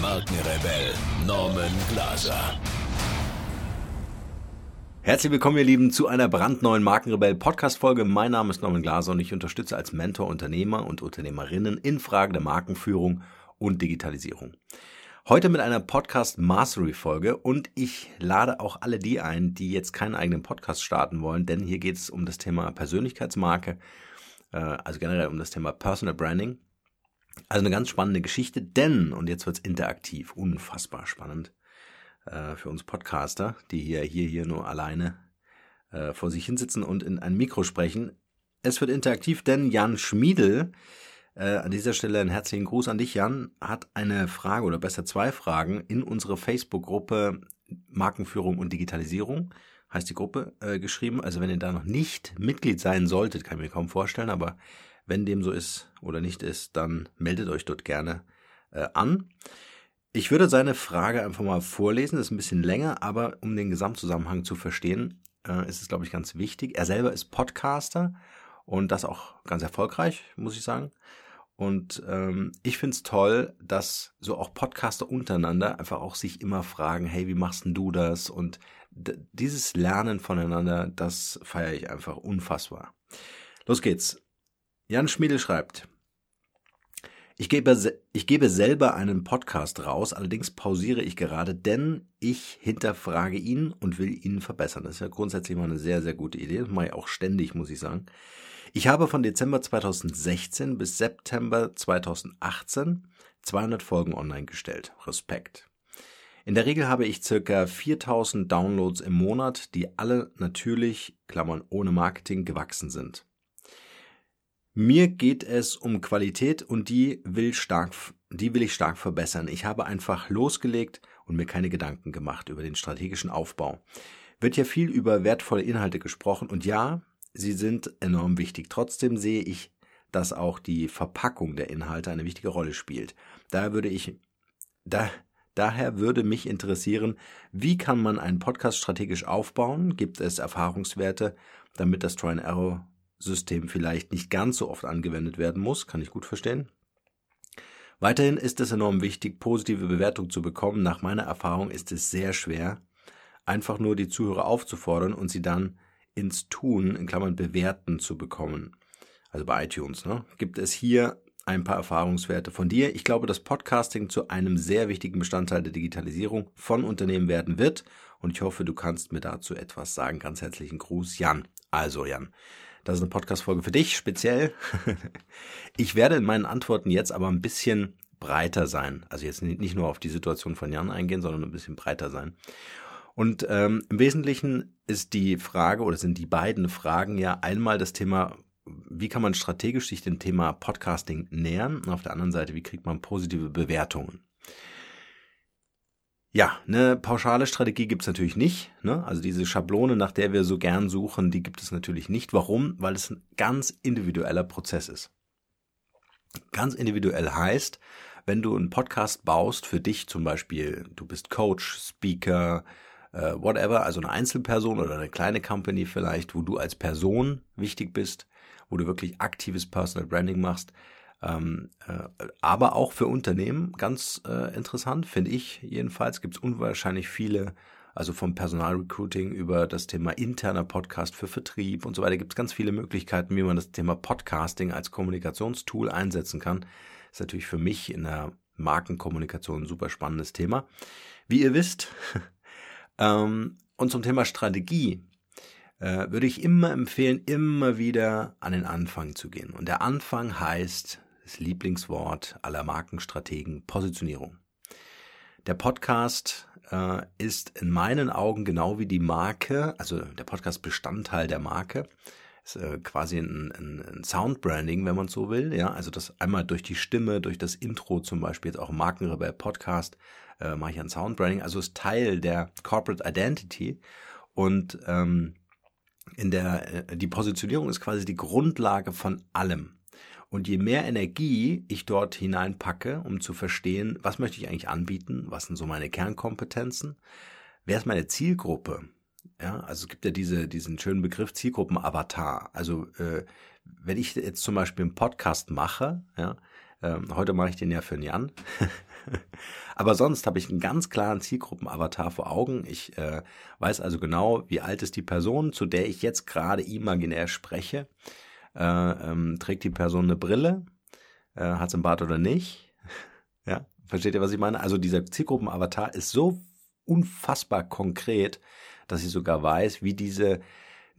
Markenrebell Norman Glaser. Herzlich willkommen, ihr Lieben, zu einer brandneuen Markenrebell Podcast Folge. Mein Name ist Norman Glaser und ich unterstütze als Mentor Unternehmer und Unternehmerinnen in Fragen der Markenführung und Digitalisierung. Heute mit einer Podcast Mastery Folge und ich lade auch alle die ein, die jetzt keinen eigenen Podcast starten wollen, denn hier geht es um das Thema Persönlichkeitsmarke, äh, also generell um das Thema Personal Branding also eine ganz spannende Geschichte, denn, und jetzt wird's interaktiv, unfassbar spannend äh, für uns Podcaster, die hier, hier, hier nur alleine äh, vor sich hinsitzen und in ein Mikro sprechen. Es wird interaktiv, denn Jan Schmiedel, äh, an dieser Stelle einen herzlichen Gruß an dich, Jan, hat eine Frage oder besser zwei Fragen in unsere Facebook-Gruppe Markenführung und Digitalisierung, heißt die Gruppe, äh, geschrieben. Also wenn ihr da noch nicht Mitglied sein solltet, kann ich mir kaum vorstellen, aber wenn dem so ist oder nicht ist, dann meldet euch dort gerne äh, an. Ich würde seine Frage einfach mal vorlesen, das ist ein bisschen länger, aber um den Gesamtzusammenhang zu verstehen, äh, ist es, glaube ich, ganz wichtig. Er selber ist Podcaster und das auch ganz erfolgreich, muss ich sagen. Und ähm, ich finde es toll, dass so auch Podcaster untereinander einfach auch sich immer fragen, hey, wie machst denn du das? Und dieses Lernen voneinander, das feiere ich einfach unfassbar. Los geht's. Jan Schmiedel schreibt, ich gebe, ich gebe selber einen Podcast raus, allerdings pausiere ich gerade, denn ich hinterfrage ihn und will ihn verbessern. Das ist ja grundsätzlich mal eine sehr, sehr gute Idee. Das mache ich auch ständig, muss ich sagen. Ich habe von Dezember 2016 bis September 2018 200 Folgen online gestellt. Respekt. In der Regel habe ich circa 4000 Downloads im Monat, die alle natürlich, Klammern ohne Marketing, gewachsen sind. Mir geht es um Qualität und die will stark, die will ich stark verbessern. Ich habe einfach losgelegt und mir keine Gedanken gemacht über den strategischen Aufbau. Wird ja viel über wertvolle Inhalte gesprochen und ja, sie sind enorm wichtig. Trotzdem sehe ich, dass auch die Verpackung der Inhalte eine wichtige Rolle spielt. Daher würde ich, da, daher würde mich interessieren, wie kann man einen Podcast strategisch aufbauen? Gibt es Erfahrungswerte, damit das Try and Error System vielleicht nicht ganz so oft angewendet werden muss, kann ich gut verstehen. Weiterhin ist es enorm wichtig, positive Bewertung zu bekommen. Nach meiner Erfahrung ist es sehr schwer, einfach nur die Zuhörer aufzufordern und sie dann ins Tun, in Klammern bewerten zu bekommen. Also bei iTunes, ne? Gibt es hier ein paar Erfahrungswerte von dir. Ich glaube, dass Podcasting zu einem sehr wichtigen Bestandteil der Digitalisierung von Unternehmen werden wird und ich hoffe, du kannst mir dazu etwas sagen. Ganz herzlichen Gruß, Jan. Also, Jan, das ist eine Podcast-Folge für dich speziell. Ich werde in meinen Antworten jetzt aber ein bisschen breiter sein. Also jetzt nicht nur auf die Situation von Jan eingehen, sondern ein bisschen breiter sein. Und ähm, im Wesentlichen ist die Frage oder sind die beiden Fragen ja einmal das Thema, wie kann man strategisch sich dem Thema Podcasting nähern und auf der anderen Seite, wie kriegt man positive Bewertungen. Ja, eine pauschale Strategie gibt's natürlich nicht. Ne? Also diese Schablone, nach der wir so gern suchen, die gibt es natürlich nicht. Warum? Weil es ein ganz individueller Prozess ist. Ganz individuell heißt, wenn du einen Podcast baust für dich zum Beispiel, du bist Coach, Speaker, äh, whatever, also eine Einzelperson oder eine kleine Company vielleicht, wo du als Person wichtig bist, wo du wirklich aktives Personal Branding machst, ähm, äh, aber auch für Unternehmen ganz äh, interessant, finde ich jedenfalls, gibt es unwahrscheinlich viele, also vom Personalrecruiting über das Thema interner Podcast für Vertrieb und so weiter, gibt es ganz viele Möglichkeiten, wie man das Thema Podcasting als Kommunikationstool einsetzen kann. Ist natürlich für mich in der Markenkommunikation ein super spannendes Thema. Wie ihr wisst, ähm, und zum Thema Strategie äh, würde ich immer empfehlen, immer wieder an den Anfang zu gehen. Und der Anfang heißt das Lieblingswort aller Markenstrategen, Positionierung. Der Podcast äh, ist in meinen Augen genau wie die Marke, also der Podcast Bestandteil der Marke. äh, quasi ein, ein, ein Soundbranding, wenn man so will. Ja, also das einmal durch die Stimme, durch das Intro zum Beispiel, jetzt auch Markenrebell Podcast, äh, mache ich ein Soundbranding. Also ist Teil der Corporate Identity und ähm, in der äh, die Positionierung ist quasi die Grundlage von allem. Und je mehr Energie ich dort hineinpacke, um zu verstehen, was möchte ich eigentlich anbieten, was sind so meine Kernkompetenzen, wer ist meine Zielgruppe, ja, also es gibt ja diese, diesen schönen Begriff Zielgruppen-Avatar. Also äh, wenn ich jetzt zum Beispiel einen Podcast mache, ja, äh, heute mache ich den ja für Jan, aber sonst habe ich einen ganz klaren Zielgruppen-Avatar vor Augen. Ich äh, weiß also genau, wie alt ist die Person, zu der ich jetzt gerade imaginär spreche. Äh, ähm, trägt die Person eine Brille? Äh, hat sie einen Bart oder nicht? ja, versteht ihr, was ich meine? Also dieser Zielgruppen-Avatar ist so unfassbar konkret, dass ich sogar weiß, wie diese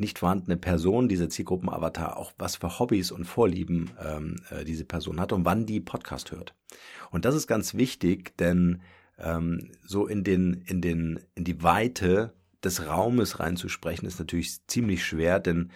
nicht vorhandene Person, dieser Zielgruppenavatar, auch was für Hobbys und Vorlieben ähm, äh, diese Person hat und wann die Podcast hört. Und das ist ganz wichtig, denn ähm, so in den, in den, in die Weite des Raumes reinzusprechen, ist natürlich ziemlich schwer, denn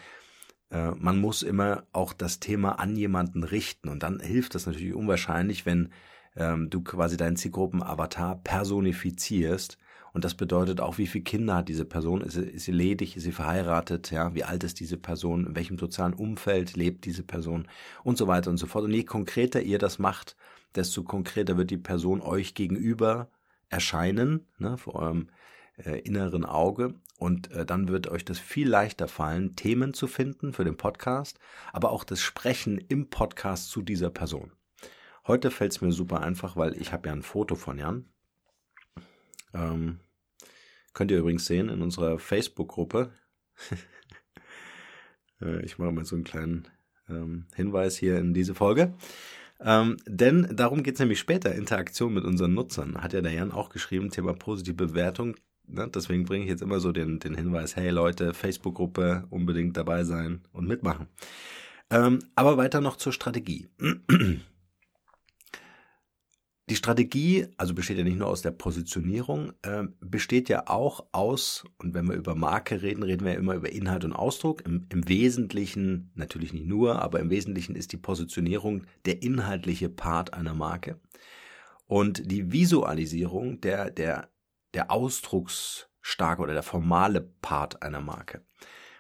man muss immer auch das Thema an jemanden richten. Und dann hilft das natürlich unwahrscheinlich, wenn ähm, du quasi deinen Zielgruppenavatar personifizierst und das bedeutet auch, wie viele Kinder hat diese Person? Ist sie, ist sie ledig? Ist sie verheiratet? Ja, wie alt ist diese Person? In welchem sozialen Umfeld lebt diese Person? Und so weiter und so fort. Und je konkreter ihr das macht, desto konkreter wird die Person euch gegenüber erscheinen, ne, vor eurem äh, inneren Auge. Und äh, dann wird euch das viel leichter fallen, Themen zu finden für den Podcast, aber auch das Sprechen im Podcast zu dieser Person. Heute fällt es mir super einfach, weil ich habe ja ein Foto von Jan. Ähm, Könnt ihr übrigens sehen in unserer Facebook-Gruppe. Äh, ich mache mal so einen kleinen ähm, Hinweis hier in diese Folge. Ähm, denn darum geht es nämlich später, Interaktion mit unseren Nutzern. Hat ja der Jan auch geschrieben, Thema positive Bewertung. Ne? Deswegen bringe ich jetzt immer so den, den Hinweis, hey Leute, Facebook-Gruppe, unbedingt dabei sein und mitmachen. Ähm, aber weiter noch zur Strategie. Die Strategie, also besteht ja nicht nur aus der Positionierung, äh, besteht ja auch aus, und wenn wir über Marke reden, reden wir ja immer über Inhalt und Ausdruck. Im, Im Wesentlichen, natürlich nicht nur, aber im Wesentlichen ist die Positionierung der inhaltliche Part einer Marke. Und die Visualisierung der, der, der ausdrucksstarke oder der formale Part einer Marke.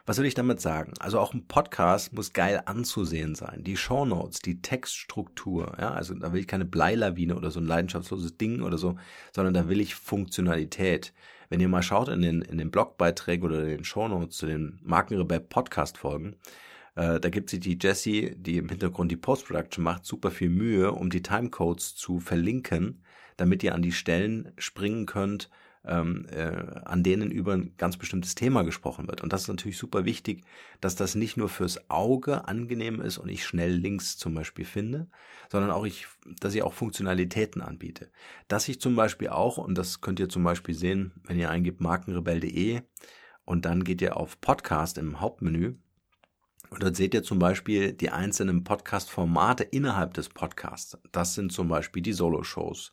Was will ich damit sagen? Also auch ein Podcast muss geil anzusehen sein. Die Shownotes, die Textstruktur, ja, also da will ich keine Bleilawine oder so ein leidenschaftsloses Ding oder so, sondern da will ich Funktionalität. Wenn ihr mal schaut in den, in den Blogbeiträgen oder den Shownotes zu den Markenrebell Podcast Folgen, äh, da gibt sich die Jessie, die im Hintergrund die Post-Production macht, super viel Mühe, um die Timecodes zu verlinken, damit ihr an die Stellen springen könnt, ähm, äh, an denen über ein ganz bestimmtes Thema gesprochen wird. Und das ist natürlich super wichtig, dass das nicht nur fürs Auge angenehm ist und ich schnell Links zum Beispiel finde, sondern auch ich, dass ich auch Funktionalitäten anbiete. Dass ich zum Beispiel auch, und das könnt ihr zum Beispiel sehen, wenn ihr eingibt markenrebell.de und dann geht ihr auf Podcast im Hauptmenü und dort seht ihr zum Beispiel die einzelnen Podcast-Formate innerhalb des Podcasts. Das sind zum Beispiel die Solo-Shows,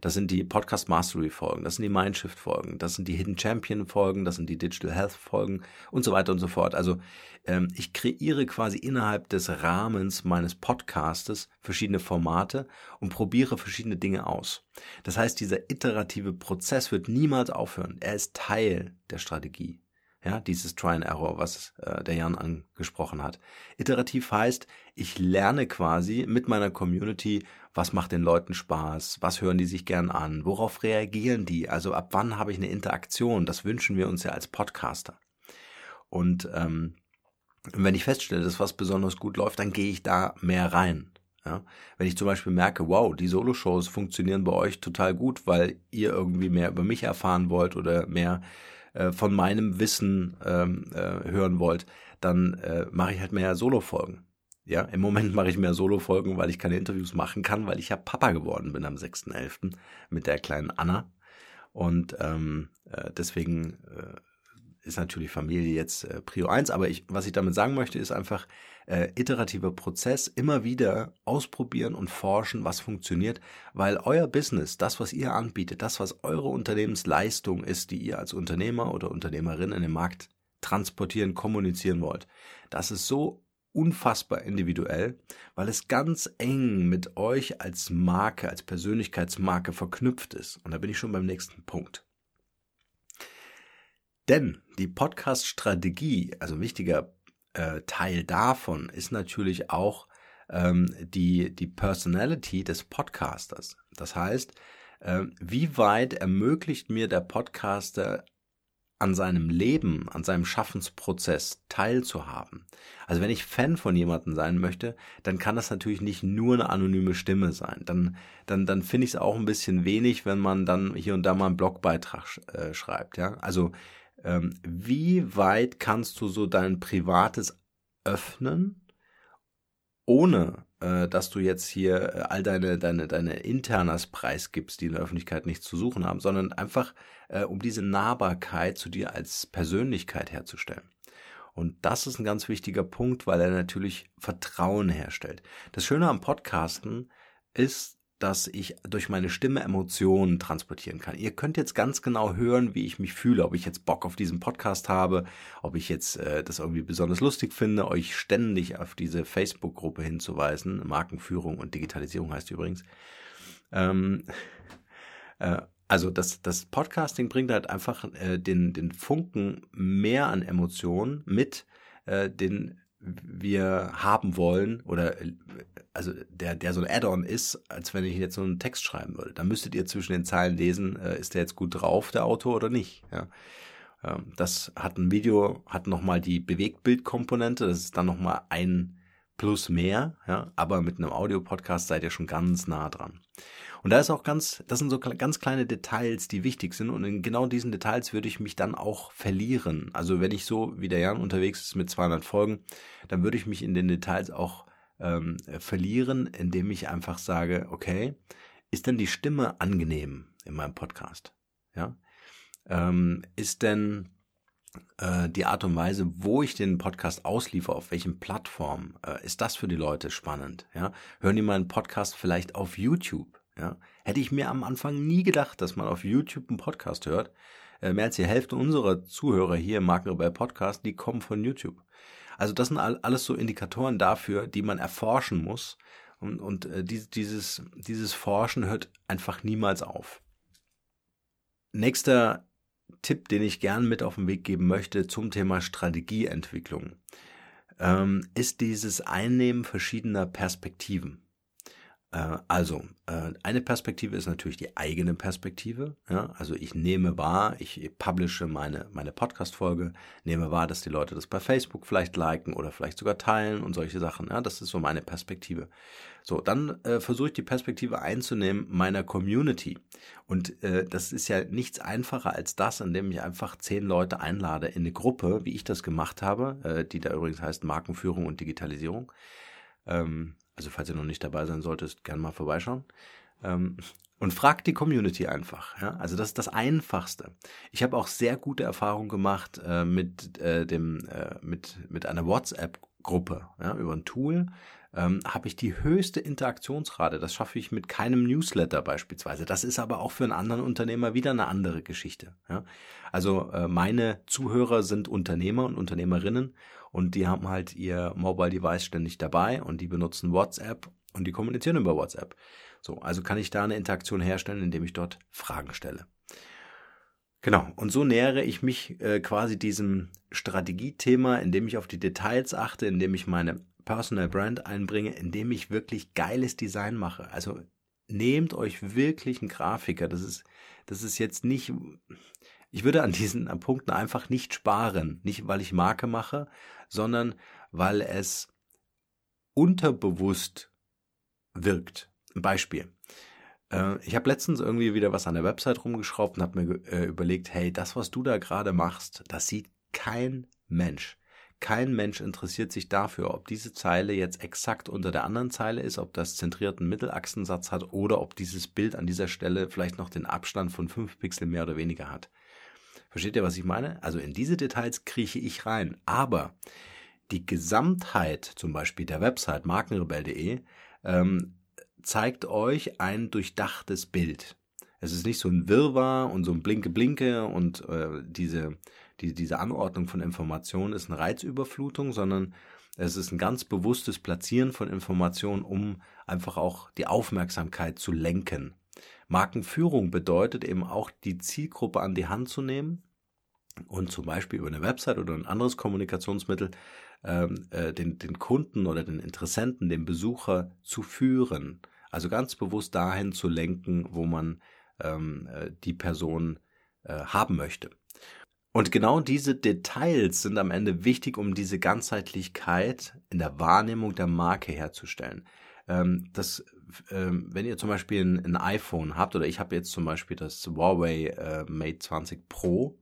das sind die Podcast Mastery Folgen, das sind die Mindshift Folgen, das sind die Hidden Champion Folgen, das sind die Digital Health Folgen und so weiter und so fort. Also ähm, ich kreiere quasi innerhalb des Rahmens meines Podcastes verschiedene Formate und probiere verschiedene Dinge aus. Das heißt, dieser iterative Prozess wird niemals aufhören. Er ist Teil der Strategie. Ja, dieses Try and Error, was äh, der Jan angesprochen hat. Iterativ heißt, ich lerne quasi mit meiner Community, was macht den Leuten Spaß, was hören die sich gern an, worauf reagieren die, also ab wann habe ich eine Interaktion, das wünschen wir uns ja als Podcaster. Und ähm, wenn ich feststelle, dass was besonders gut läuft, dann gehe ich da mehr rein. Ja, wenn ich zum Beispiel merke, wow, die Solo-Shows funktionieren bei euch total gut, weil ihr irgendwie mehr über mich erfahren wollt oder mehr äh, von meinem Wissen ähm, äh, hören wollt, dann äh, mache ich halt mehr Solo-Folgen. Ja, im Moment mache ich mehr Solo-Folgen, weil ich keine Interviews machen kann, weil ich ja Papa geworden bin am 6.11. mit der kleinen Anna. Und ähm, äh, deswegen äh, ist natürlich Familie jetzt äh, Prio 1, aber ich, was ich damit sagen möchte, ist einfach äh, iterativer Prozess, immer wieder ausprobieren und forschen, was funktioniert, weil euer Business, das, was ihr anbietet, das, was eure Unternehmensleistung ist, die ihr als Unternehmer oder Unternehmerin in den Markt transportieren, kommunizieren wollt. Das ist so unfassbar individuell, weil es ganz eng mit euch als Marke, als Persönlichkeitsmarke verknüpft ist. Und da bin ich schon beim nächsten Punkt. Denn die Podcast-Strategie, also ein wichtiger äh, Teil davon, ist natürlich auch ähm, die, die Personality des Podcasters. Das heißt, äh, wie weit ermöglicht mir der Podcaster an seinem Leben, an seinem Schaffensprozess teilzuhaben. Also wenn ich Fan von jemandem sein möchte, dann kann das natürlich nicht nur eine anonyme Stimme sein. Dann, dann, dann finde ich es auch ein bisschen wenig, wenn man dann hier und da mal einen Blogbeitrag äh, schreibt. Ja, also ähm, wie weit kannst du so dein privates öffnen, ohne äh, dass du jetzt hier äh, all deine, deine, deine Internas preisgibst, die in der Öffentlichkeit nichts zu suchen haben, sondern einfach äh, um diese Nahbarkeit zu dir als Persönlichkeit herzustellen. Und das ist ein ganz wichtiger Punkt, weil er natürlich Vertrauen herstellt. Das Schöne am Podcasten ist, dass ich durch meine Stimme Emotionen transportieren kann. Ihr könnt jetzt ganz genau hören, wie ich mich fühle, ob ich jetzt Bock auf diesen Podcast habe, ob ich jetzt äh, das irgendwie besonders lustig finde, euch ständig auf diese Facebook-Gruppe hinzuweisen. Markenführung und Digitalisierung heißt übrigens. Ähm, äh, also das, das Podcasting bringt halt einfach äh, den, den Funken mehr an Emotionen mit, äh, den wir haben wollen oder also der, der so ein Add-on ist, als wenn ich jetzt so einen Text schreiben würde. Da müsstet ihr zwischen den Zeilen lesen, äh, ist der jetzt gut drauf, der Autor, oder nicht. Ja. Ähm, das hat ein Video, hat nochmal die Bewegtbildkomponente, das ist dann nochmal ein Plus mehr, ja, aber mit einem Audio-Podcast seid ihr schon ganz nah dran. Und da ist auch ganz, das sind so ganz kleine Details, die wichtig sind. Und in genau diesen Details würde ich mich dann auch verlieren. Also wenn ich so wie der Jan unterwegs ist mit 200 Folgen, dann würde ich mich in den Details auch ähm, verlieren, indem ich einfach sage, okay, ist denn die Stimme angenehm in meinem Podcast? Ja, ähm, ist denn äh, die Art und Weise, wo ich den Podcast ausliefer, auf welchen Plattformen, äh, ist das für die Leute spannend? Ja, hören die meinen Podcast vielleicht auf YouTube? Ja, hätte ich mir am Anfang nie gedacht, dass man auf YouTube einen Podcast hört. Äh, mehr als die Hälfte unserer Zuhörer hier im Markenrebell Podcast, die kommen von YouTube. Also das sind alles so Indikatoren dafür, die man erforschen muss. Und, und äh, dieses, dieses Forschen hört einfach niemals auf. Nächster Tipp, den ich gern mit auf den Weg geben möchte zum Thema Strategieentwicklung, ähm, ist dieses Einnehmen verschiedener Perspektiven. Äh, also, äh, eine Perspektive ist natürlich die eigene Perspektive. Also ich nehme wahr, ich publische meine, meine Podcast-Folge, nehme wahr, dass die Leute das bei Facebook vielleicht liken oder vielleicht sogar teilen und solche Sachen. Das ist so meine Perspektive. So, dann äh, versuche ich die Perspektive einzunehmen meiner Community. Und das ist ja nichts einfacher als das, indem ich einfach zehn Leute einlade in eine Gruppe, wie ich das gemacht habe, die da übrigens heißt Markenführung und Digitalisierung. Ähm, also falls ihr noch nicht dabei sein solltet, gerne mal vorbeischauen. Ähm, und fragt die Community einfach. Ja? Also das ist das Einfachste. Ich habe auch sehr gute Erfahrungen gemacht äh, mit äh, dem äh, mit mit einer WhatsApp-Gruppe ja, über ein Tool. Ähm, habe ich die höchste Interaktionsrate. Das schaffe ich mit keinem Newsletter beispielsweise. Das ist aber auch für einen anderen Unternehmer wieder eine andere Geschichte. Ja? Also äh, meine Zuhörer sind Unternehmer und Unternehmerinnen und die haben halt ihr Mobile Device ständig dabei und die benutzen WhatsApp und die kommunizieren über WhatsApp. So, also kann ich da eine Interaktion herstellen, indem ich dort Fragen stelle. Genau, und so nähere ich mich äh, quasi diesem Strategiethema, indem ich auf die Details achte, indem ich meine Personal Brand einbringe, indem ich wirklich geiles Design mache. Also nehmt euch wirklich einen Grafiker. Das ist, das ist jetzt nicht, ich würde an diesen Punkten einfach nicht sparen. Nicht, weil ich Marke mache, sondern weil es unterbewusst wirkt. Ein Beispiel. Äh, ich habe letztens irgendwie wieder was an der Website rumgeschraubt und habe mir äh, überlegt, hey, das, was du da gerade machst, das sieht kein Mensch. Kein Mensch interessiert sich dafür, ob diese Zeile jetzt exakt unter der anderen Zeile ist, ob das zentrierten Mittelachsensatz hat oder ob dieses Bild an dieser Stelle vielleicht noch den Abstand von fünf Pixel mehr oder weniger hat. Versteht ihr, was ich meine? Also in diese Details krieche ich rein. Aber die Gesamtheit zum Beispiel der Website markenrebell.de ähm, zeigt euch ein durchdachtes Bild. Es ist nicht so ein Wirrwarr und so ein Blinke-Blinke und äh, diese, die, diese Anordnung von Informationen ist eine Reizüberflutung, sondern es ist ein ganz bewusstes Platzieren von Informationen, um einfach auch die Aufmerksamkeit zu lenken. Markenführung bedeutet eben auch, die Zielgruppe an die Hand zu nehmen und zum Beispiel über eine Website oder ein anderes Kommunikationsmittel ähm, äh, den, den Kunden oder den Interessenten, den Besucher zu führen. Also ganz bewusst dahin zu lenken, wo man ähm, äh, die Person äh, haben möchte. Und genau diese Details sind am Ende wichtig, um diese Ganzheitlichkeit in der Wahrnehmung der Marke herzustellen. Ähm, das, ähm, wenn ihr zum Beispiel ein, ein, iPhone habt, oder ich habe jetzt zum Beispiel das Huawei äh, Mate 20 Pro,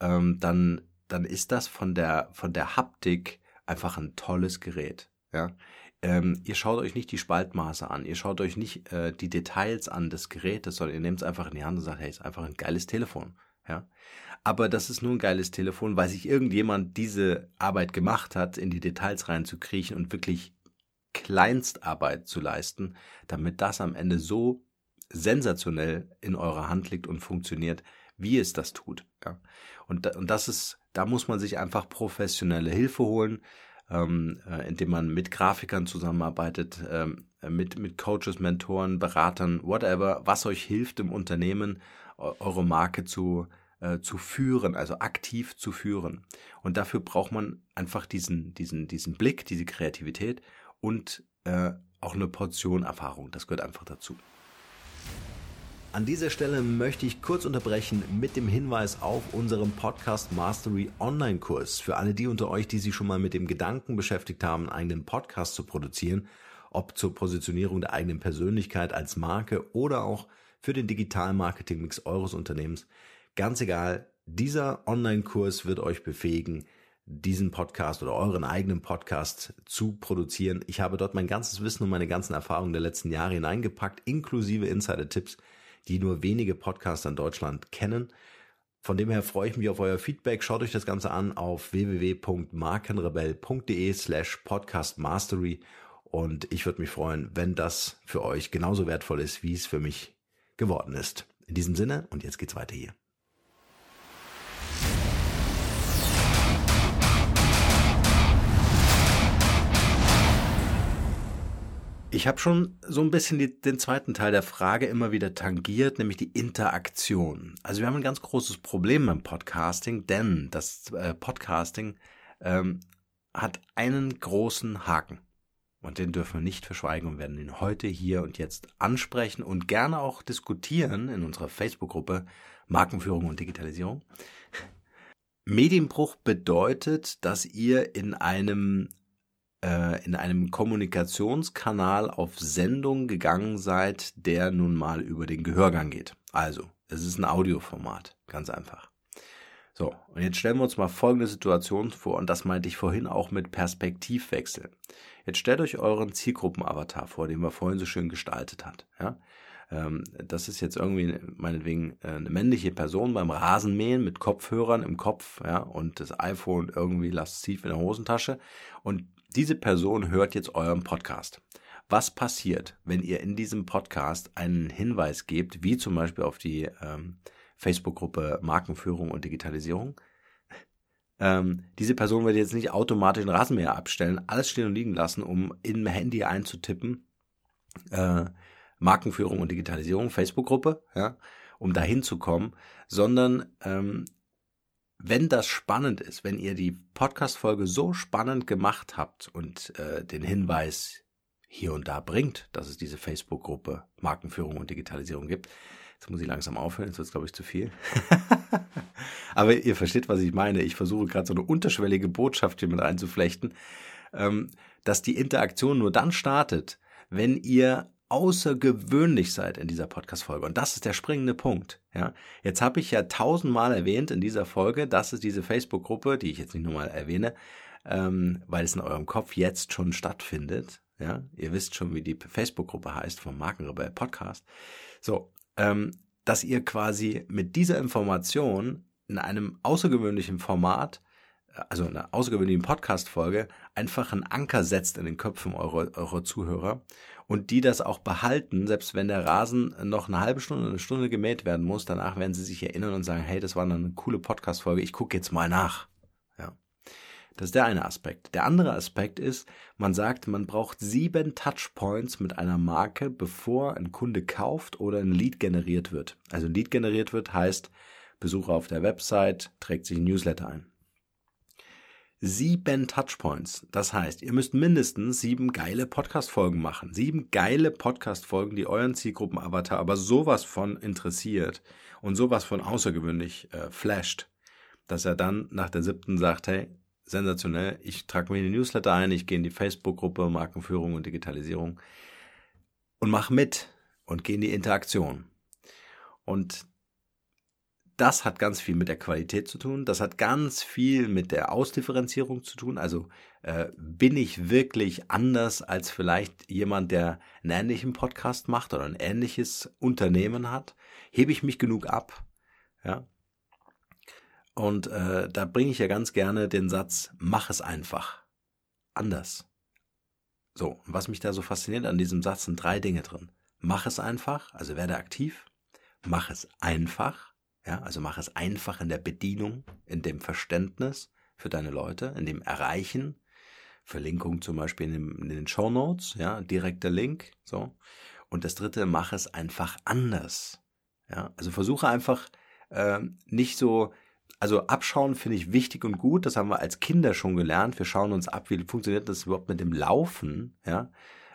ähm, dann, dann ist das von der, von der Haptik einfach ein tolles Gerät. Ja? Ähm, ihr schaut euch nicht die Spaltmaße an, ihr schaut euch nicht äh, die Details an des Gerätes, sondern ihr nehmt es einfach in die Hand und sagt, hey, ist einfach ein geiles Telefon. Ja? Aber das ist nur ein geiles Telefon, weil sich irgendjemand diese Arbeit gemacht hat, in die Details reinzukriechen und wirklich Kleinstarbeit zu leisten, damit das am Ende so sensationell in eurer Hand liegt und funktioniert, wie es das tut. Ja. Und, und das ist, da muss man sich einfach professionelle Hilfe holen, ähm, äh, indem man mit Grafikern zusammenarbeitet, ähm, mit, mit Coaches, Mentoren, Beratern, whatever, was euch hilft im Unternehmen, eure Marke zu, äh, zu führen, also aktiv zu führen. Und dafür braucht man einfach diesen, diesen, diesen Blick, diese Kreativität und äh, auch eine Portion Erfahrung. Das gehört einfach dazu. An dieser Stelle möchte ich kurz unterbrechen mit dem Hinweis auf unseren Podcast Mastery Online-Kurs. Für alle die unter euch, die sich schon mal mit dem Gedanken beschäftigt haben, einen eigenen Podcast zu produzieren, ob zur Positionierung der eigenen Persönlichkeit als Marke oder auch für den digitalen Marketing-Mix eures Unternehmens. Ganz egal, dieser Online-Kurs wird euch befähigen, diesen Podcast oder euren eigenen Podcast zu produzieren. Ich habe dort mein ganzes Wissen und meine ganzen Erfahrungen der letzten Jahre hineingepackt, inklusive Insider-Tipps, die nur wenige Podcaster in Deutschland kennen. Von dem her freue ich mich auf euer Feedback. Schaut euch das Ganze an auf www.markenrebell.de slash podcastmastery und ich würde mich freuen, wenn das für euch genauso wertvoll ist, wie es für mich geworden ist. In diesem Sinne und jetzt geht's weiter hier. Ich habe schon so ein bisschen die, den zweiten Teil der Frage immer wieder tangiert, nämlich die Interaktion. Also wir haben ein ganz großes Problem beim Podcasting, denn das äh, Podcasting ähm, hat einen großen Haken. Und den dürfen wir nicht verschweigen und werden ihn heute hier und jetzt ansprechen und gerne auch diskutieren in unserer Facebook-Gruppe Markenführung und Digitalisierung. Medienbruch bedeutet, dass ihr in einem äh, in einem Kommunikationskanal auf Sendung gegangen seid, der nun mal über den Gehörgang geht. Also, es ist ein Audioformat, ganz einfach. So, und jetzt stellen wir uns mal folgende Situation vor, und das meinte ich vorhin auch mit Perspektivwechsel. Jetzt stellt euch euren Zielgruppenavatar vor, den wir vorhin so schön gestaltet hat. Ja? Ähm, das ist jetzt irgendwie meinetwegen äh, eine männliche Person beim Rasenmähen mit Kopfhörern im Kopf ja, und das iPhone irgendwie lasziv in der Hosentasche. Und diese Person hört jetzt euren Podcast. Was passiert, wenn ihr in diesem Podcast einen Hinweis gebt, wie zum Beispiel auf die ähm, Facebook-Gruppe Markenführung und Digitalisierung? Ähm, diese Person wird jetzt nicht automatisch den Rasenmäher abstellen, alles stehen und liegen lassen, um im Handy einzutippen, äh, Markenführung und Digitalisierung, Facebook-Gruppe, ja, um dahin zu kommen, sondern ähm, wenn das spannend ist, wenn ihr die Podcast-Folge so spannend gemacht habt und äh, den Hinweis hier und da bringt, dass es diese Facebook-Gruppe Markenführung und Digitalisierung gibt, jetzt muss ich langsam aufhören, jetzt wird es, glaube ich, zu viel. Aber ihr versteht, was ich meine. Ich versuche gerade so eine unterschwellige Botschaft hier mit einzuflechten, ähm, dass die Interaktion nur dann startet, wenn ihr außergewöhnlich seid in dieser Podcast-Folge. Und das ist der springende Punkt. Ja, jetzt habe ich ja tausendmal erwähnt in dieser Folge, dass es diese Facebook-Gruppe, die ich jetzt nicht nochmal erwähne, ähm, weil es in eurem Kopf jetzt schon stattfindet. Ja, ihr wisst schon, wie die Facebook-Gruppe heißt vom Markenrebell Podcast. So, ähm, dass ihr quasi mit dieser Information in einem außergewöhnlichen Format also einer außergewöhnlichen Podcast-Folge, einfach einen Anker setzt in den Köpfen eurer, eurer Zuhörer und die das auch behalten, selbst wenn der Rasen noch eine halbe Stunde, eine Stunde gemäht werden muss, danach werden sie sich erinnern und sagen, hey, das war eine coole Podcast-Folge, ich gucke jetzt mal nach. Ja. Das ist der eine Aspekt. Der andere Aspekt ist, man sagt, man braucht sieben Touchpoints mit einer Marke, bevor ein Kunde kauft oder ein Lead generiert wird. Also ein Lead generiert wird heißt, Besucher auf der Website trägt sich ein Newsletter ein sieben Touchpoints. Das heißt, ihr müsst mindestens sieben geile Podcast-Folgen machen. Sieben geile Podcast-Folgen, die euren Zielgruppen-Avatar aber sowas von interessiert und sowas von außergewöhnlich äh, flasht, dass er dann nach der siebten sagt, hey, sensationell, ich trage mir in die Newsletter ein, ich gehe in die Facebook-Gruppe Markenführung und Digitalisierung und mach mit und gehe in die Interaktion. Und das hat ganz viel mit der Qualität zu tun. Das hat ganz viel mit der Ausdifferenzierung zu tun. Also äh, bin ich wirklich anders als vielleicht jemand, der einen ähnlichen Podcast macht oder ein ähnliches Unternehmen hat? Hebe ich mich genug ab? Ja. Und äh, da bringe ich ja ganz gerne den Satz: Mach es einfach, anders. So, was mich da so fasziniert an diesem Satz sind drei Dinge drin. Mach es einfach, also werde aktiv. Mach es einfach ja, also mach es einfach in der Bedienung, in dem Verständnis für deine Leute, in dem Erreichen. Verlinkung zum Beispiel in, den Show Notes, ja, direkter Link, so. Und das dritte, mach es einfach anders. Ja, also versuche einfach äh, nicht so, also abschauen finde ich wichtig und gut. Das haben wir als Kinder schon gelernt. Wir schauen uns ab, wie funktioniert das überhaupt mit dem Laufen, ja.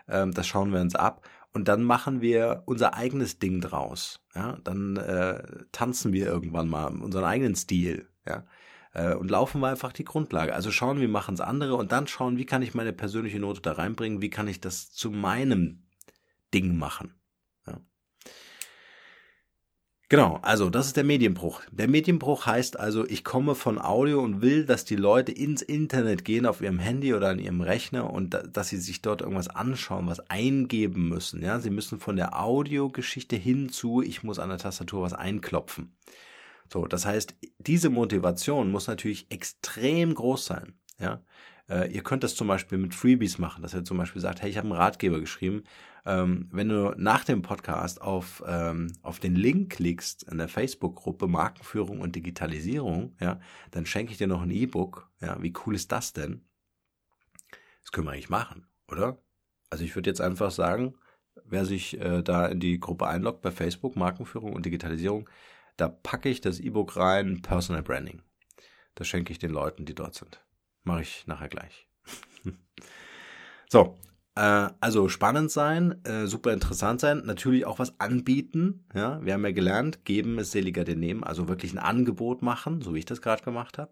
Ähm, das schauen wir uns ab und dann machen wir unser eigenes Ding draus. Ja, dann äh, tanzen wir irgendwann mal unseren eigenen Stil. Ja, äh, und laufen wir einfach die Grundlage. Also schauen, wie machen es andere und dann schauen, wie kann ich meine persönliche Note da reinbringen, wie kann ich das zu meinem Ding machen. Genau, also das ist der Medienbruch. Der Medienbruch heißt also, ich komme von Audio und will, dass die Leute ins Internet gehen auf ihrem Handy oder an ihrem Rechner und da, dass sie sich dort irgendwas anschauen, was eingeben müssen. Ja, sie müssen von der Audiogeschichte hin zu, ich muss an der Tastatur was einklopfen. So, das heißt, diese Motivation muss natürlich extrem groß sein. Ja, äh, ihr könnt das zum Beispiel mit Freebies machen, dass ihr zum Beispiel sagt, hey, ich habe einen Ratgeber geschrieben ähm, wenn du nach dem Podcast auf, ähm, auf den Link klickst in der Facebook-Gruppe Markenführung und Digitalisierung, ja, dann schenke ich dir noch ein E-Book. Ja, wie cool ist das denn? Das können wir eigentlich machen, oder? Also ich würde jetzt einfach sagen, wer sich äh, da in die Gruppe einloggt bei Facebook, Markenführung und Digitalisierung, da packe ich das E-Book rein, Personal Branding. Das schenke ich den Leuten, die dort sind. Mache ich nachher gleich. so, äh, also spannend sein, äh, super interessant sein, natürlich auch was anbieten. Ja, wir haben ja gelernt, geben ist seliger denn nehmen, also wirklich ein Angebot machen, so wie ich das gerade gemacht habe.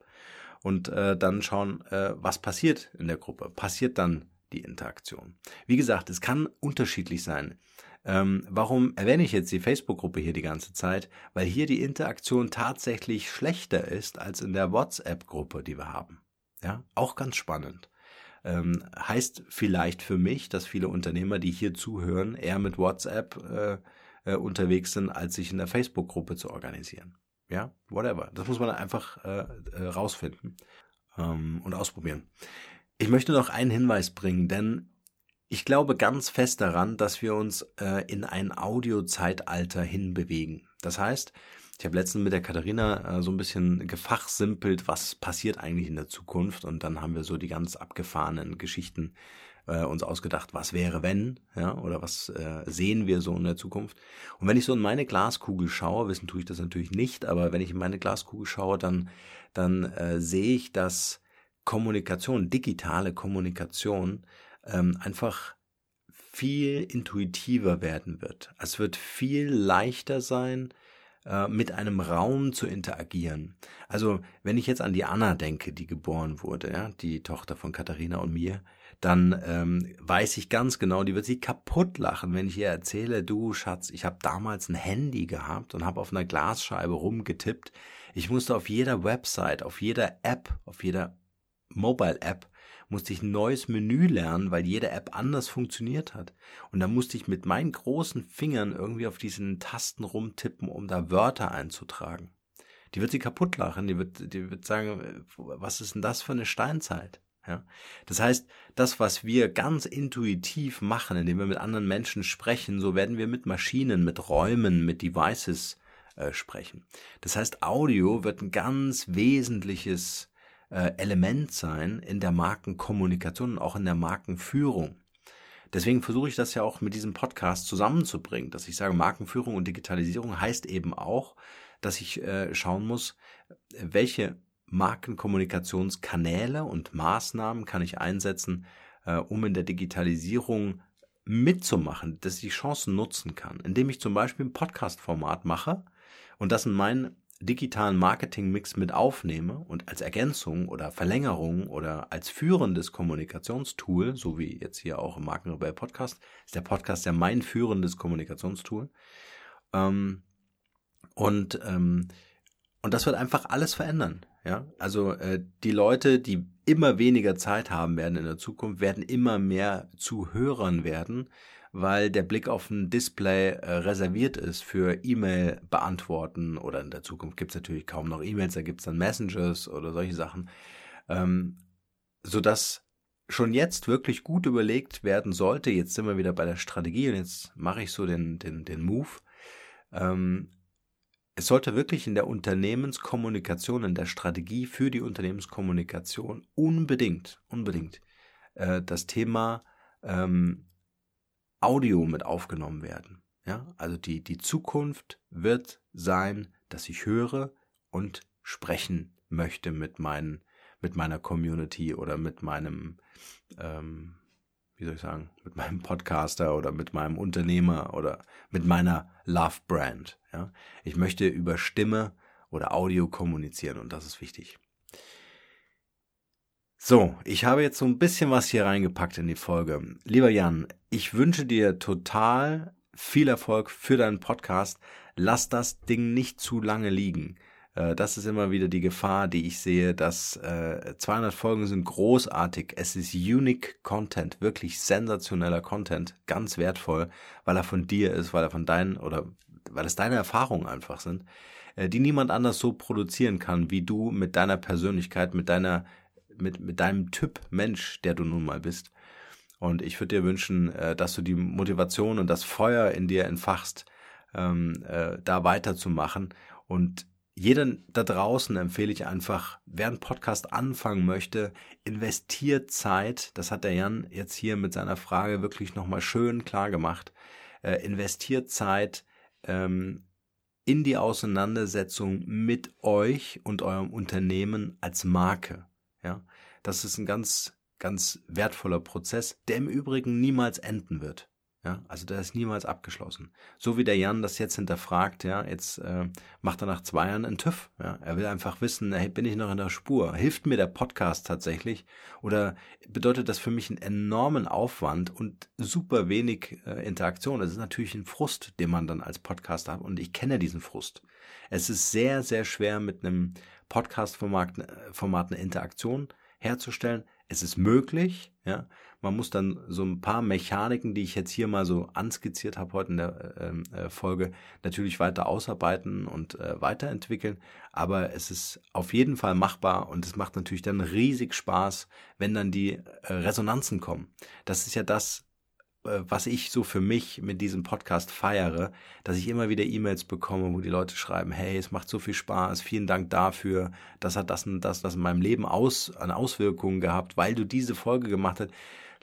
Und äh, dann schauen, äh, was passiert in der Gruppe. Passiert dann die Interaktion. Wie gesagt, es kann unterschiedlich sein. Ähm, warum erwähne ich jetzt die Facebook-Gruppe hier die ganze Zeit? Weil hier die Interaktion tatsächlich schlechter ist als in der WhatsApp-Gruppe, die wir haben. Ja, auch ganz spannend. Ähm, heißt vielleicht für mich, dass viele Unternehmer, die hier zuhören, eher mit WhatsApp äh, äh, unterwegs sind, als sich in der Facebook-Gruppe zu organisieren. Ja, whatever. Das muss man einfach äh, äh, rausfinden ähm, und ausprobieren. Ich möchte noch einen Hinweis bringen, denn ich glaube ganz fest daran, dass wir uns äh, in ein Audio-Zeitalter hinbewegen. Das heißt, ich habe letztens mit der Katharina äh, so ein bisschen gefachsimpelt, was passiert eigentlich in der Zukunft und dann haben wir so die ganz abgefahrenen Geschichten äh, uns ausgedacht, was wäre wenn, ja, oder was äh, sehen wir so in der Zukunft. Und wenn ich so in meine Glaskugel schaue, wissen tue ich das natürlich nicht, aber wenn ich in meine Glaskugel schaue, dann, dann äh, sehe ich, dass Kommunikation, digitale Kommunikation ähm, einfach viel intuitiver werden wird. Es wird viel leichter sein, äh, mit einem Raum zu interagieren. Also wenn ich jetzt an die Anna denke, die geboren wurde, ja, die Tochter von Katharina und mir, dann ähm, weiß ich ganz genau, die wird sich kaputt lachen, wenn ich ihr erzähle, du Schatz, ich habe damals ein Handy gehabt und habe auf einer Glasscheibe rumgetippt. Ich musste auf jeder Website, auf jeder App, auf jeder Mobile-App musste ich ein neues Menü lernen, weil jede App anders funktioniert hat. Und da musste ich mit meinen großen Fingern irgendwie auf diesen Tasten rumtippen, um da Wörter einzutragen. Die wird sie kaputt lachen, die wird, die wird sagen, was ist denn das für eine Steinzeit? Ja? Das heißt, das, was wir ganz intuitiv machen, indem wir mit anderen Menschen sprechen, so werden wir mit Maschinen, mit Räumen, mit Devices äh, sprechen. Das heißt, Audio wird ein ganz wesentliches äh, Element sein in der Markenkommunikation und auch in der Markenführung. Deswegen versuche ich das ja auch mit diesem Podcast zusammenzubringen, dass ich sage, Markenführung und Digitalisierung heißt eben auch, dass ich äh, schauen muss, welche Markenkommunikationskanäle und Maßnahmen kann ich einsetzen, äh, um in der Digitalisierung mitzumachen, dass ich die Chancen nutzen kann, indem ich zum Beispiel ein Podcast-Format mache und das in meinen digitalen Marketing-Mix mit aufnehme und als Ergänzung oder Verlängerung oder als führendes Kommunikationstool, so wie jetzt hier auch im Markenrebell Podcast, ist der Podcast ja mein führendes Kommunikationstool. Ähm, und, ähm, und das wird einfach alles verändern. Ja, also äh, die Leute, die immer weniger Zeit haben werden in der Zukunft, werden immer mehr zu Hörern werden, weil der Blick auf ein Display äh, reserviert ist für E-Mail beantworten oder in der Zukunft gibt es natürlich kaum noch E-Mails, da gibt es dann Messengers oder solche Sachen, ähm, sodass schon jetzt wirklich gut überlegt werden sollte, jetzt sind wir wieder bei der Strategie und jetzt mache ich so den, den, den Move, ähm, es sollte wirklich in der Unternehmenskommunikation, in der Strategie für die Unternehmenskommunikation unbedingt, unbedingt äh, das Thema ähm, Audio mit aufgenommen werden. Ja, also die, die Zukunft wird sein, dass ich höre und sprechen möchte mit meinen, mit meiner Community oder mit meinem, ähm, wie soll ich sagen, mit meinem Podcaster oder mit meinem Unternehmer oder mit meiner Love Brand. Ja? Ich möchte über Stimme oder Audio kommunizieren und das ist wichtig. So, ich habe jetzt so ein bisschen was hier reingepackt in die Folge. Lieber Jan, ich wünsche dir total viel Erfolg für deinen Podcast. Lass das Ding nicht zu lange liegen. Äh, das ist immer wieder die Gefahr, die ich sehe, dass 200 äh, Folgen sind großartig. Es ist unique Content, wirklich sensationeller Content, ganz wertvoll, weil er von dir ist, weil er von deinen oder weil es deine Erfahrungen einfach sind, äh, die niemand anders so produzieren kann, wie du mit deiner Persönlichkeit, mit deiner, mit, mit deinem Typ Mensch, der du nun mal bist. Und ich würde dir wünschen, äh, dass du die Motivation und das Feuer in dir entfachst, ähm, äh, da weiterzumachen. Und jeden da draußen empfehle ich einfach, wer einen Podcast anfangen möchte, investiert Zeit. Das hat der Jan jetzt hier mit seiner Frage wirklich nochmal schön klar gemacht. Äh, investiert Zeit, ähm, in die Auseinandersetzung mit euch und eurem Unternehmen als Marke. Ja, das ist ein ganz, ganz wertvoller Prozess, der im Übrigen niemals enden wird. Ja, also der ist niemals abgeschlossen. So wie der Jan das jetzt hinterfragt, ja, jetzt äh, macht er nach zwei Jahren einen TÜV. Ja, er will einfach wissen, hey, bin ich noch in der Spur? Hilft mir der Podcast tatsächlich? Oder bedeutet das für mich einen enormen Aufwand und super wenig äh, Interaktion? Das ist natürlich ein Frust, den man dann als Podcaster hat und ich kenne diesen Frust. Es ist sehr, sehr schwer mit einem Podcast-Format äh, Format eine Interaktion herzustellen. Es ist möglich, ja, man muss dann so ein paar Mechaniken, die ich jetzt hier mal so anskizziert habe heute in der ähm, äh, Folge, natürlich weiter ausarbeiten und äh, weiterentwickeln. Aber es ist auf jeden Fall machbar und es macht natürlich dann riesig Spaß, wenn dann die äh, Resonanzen kommen. Das ist ja das, äh, was ich so für mich mit diesem Podcast feiere, dass ich immer wieder E-Mails bekomme, wo die Leute schreiben, hey, es macht so viel Spaß, vielen Dank dafür, das hat das und das, das in meinem Leben aus, an Auswirkungen gehabt, weil du diese Folge gemacht hast.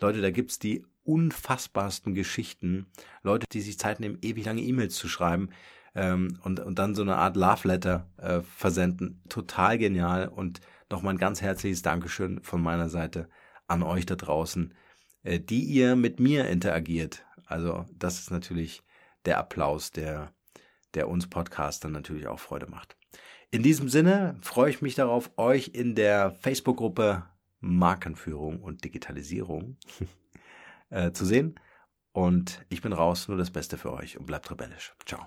Leute, da gibt's die unfassbarsten Geschichten. Leute, die sich Zeit nehmen, ewig lange E-Mails zu schreiben ähm, und, und dann so eine Art Love Letter äh, versenden. Total genial und nochmal ein ganz herzliches Dankeschön von meiner Seite an euch da draußen, äh, die ihr mit mir interagiert. Also das ist natürlich der Applaus, der, der uns Podcastern natürlich auch Freude macht. In diesem Sinne freue ich mich darauf, euch in der Facebook-Gruppe Markenführung und Digitalisierung äh, zu sehen. Und ich bin raus, nur das Beste für euch und bleibt rebellisch. Ciao.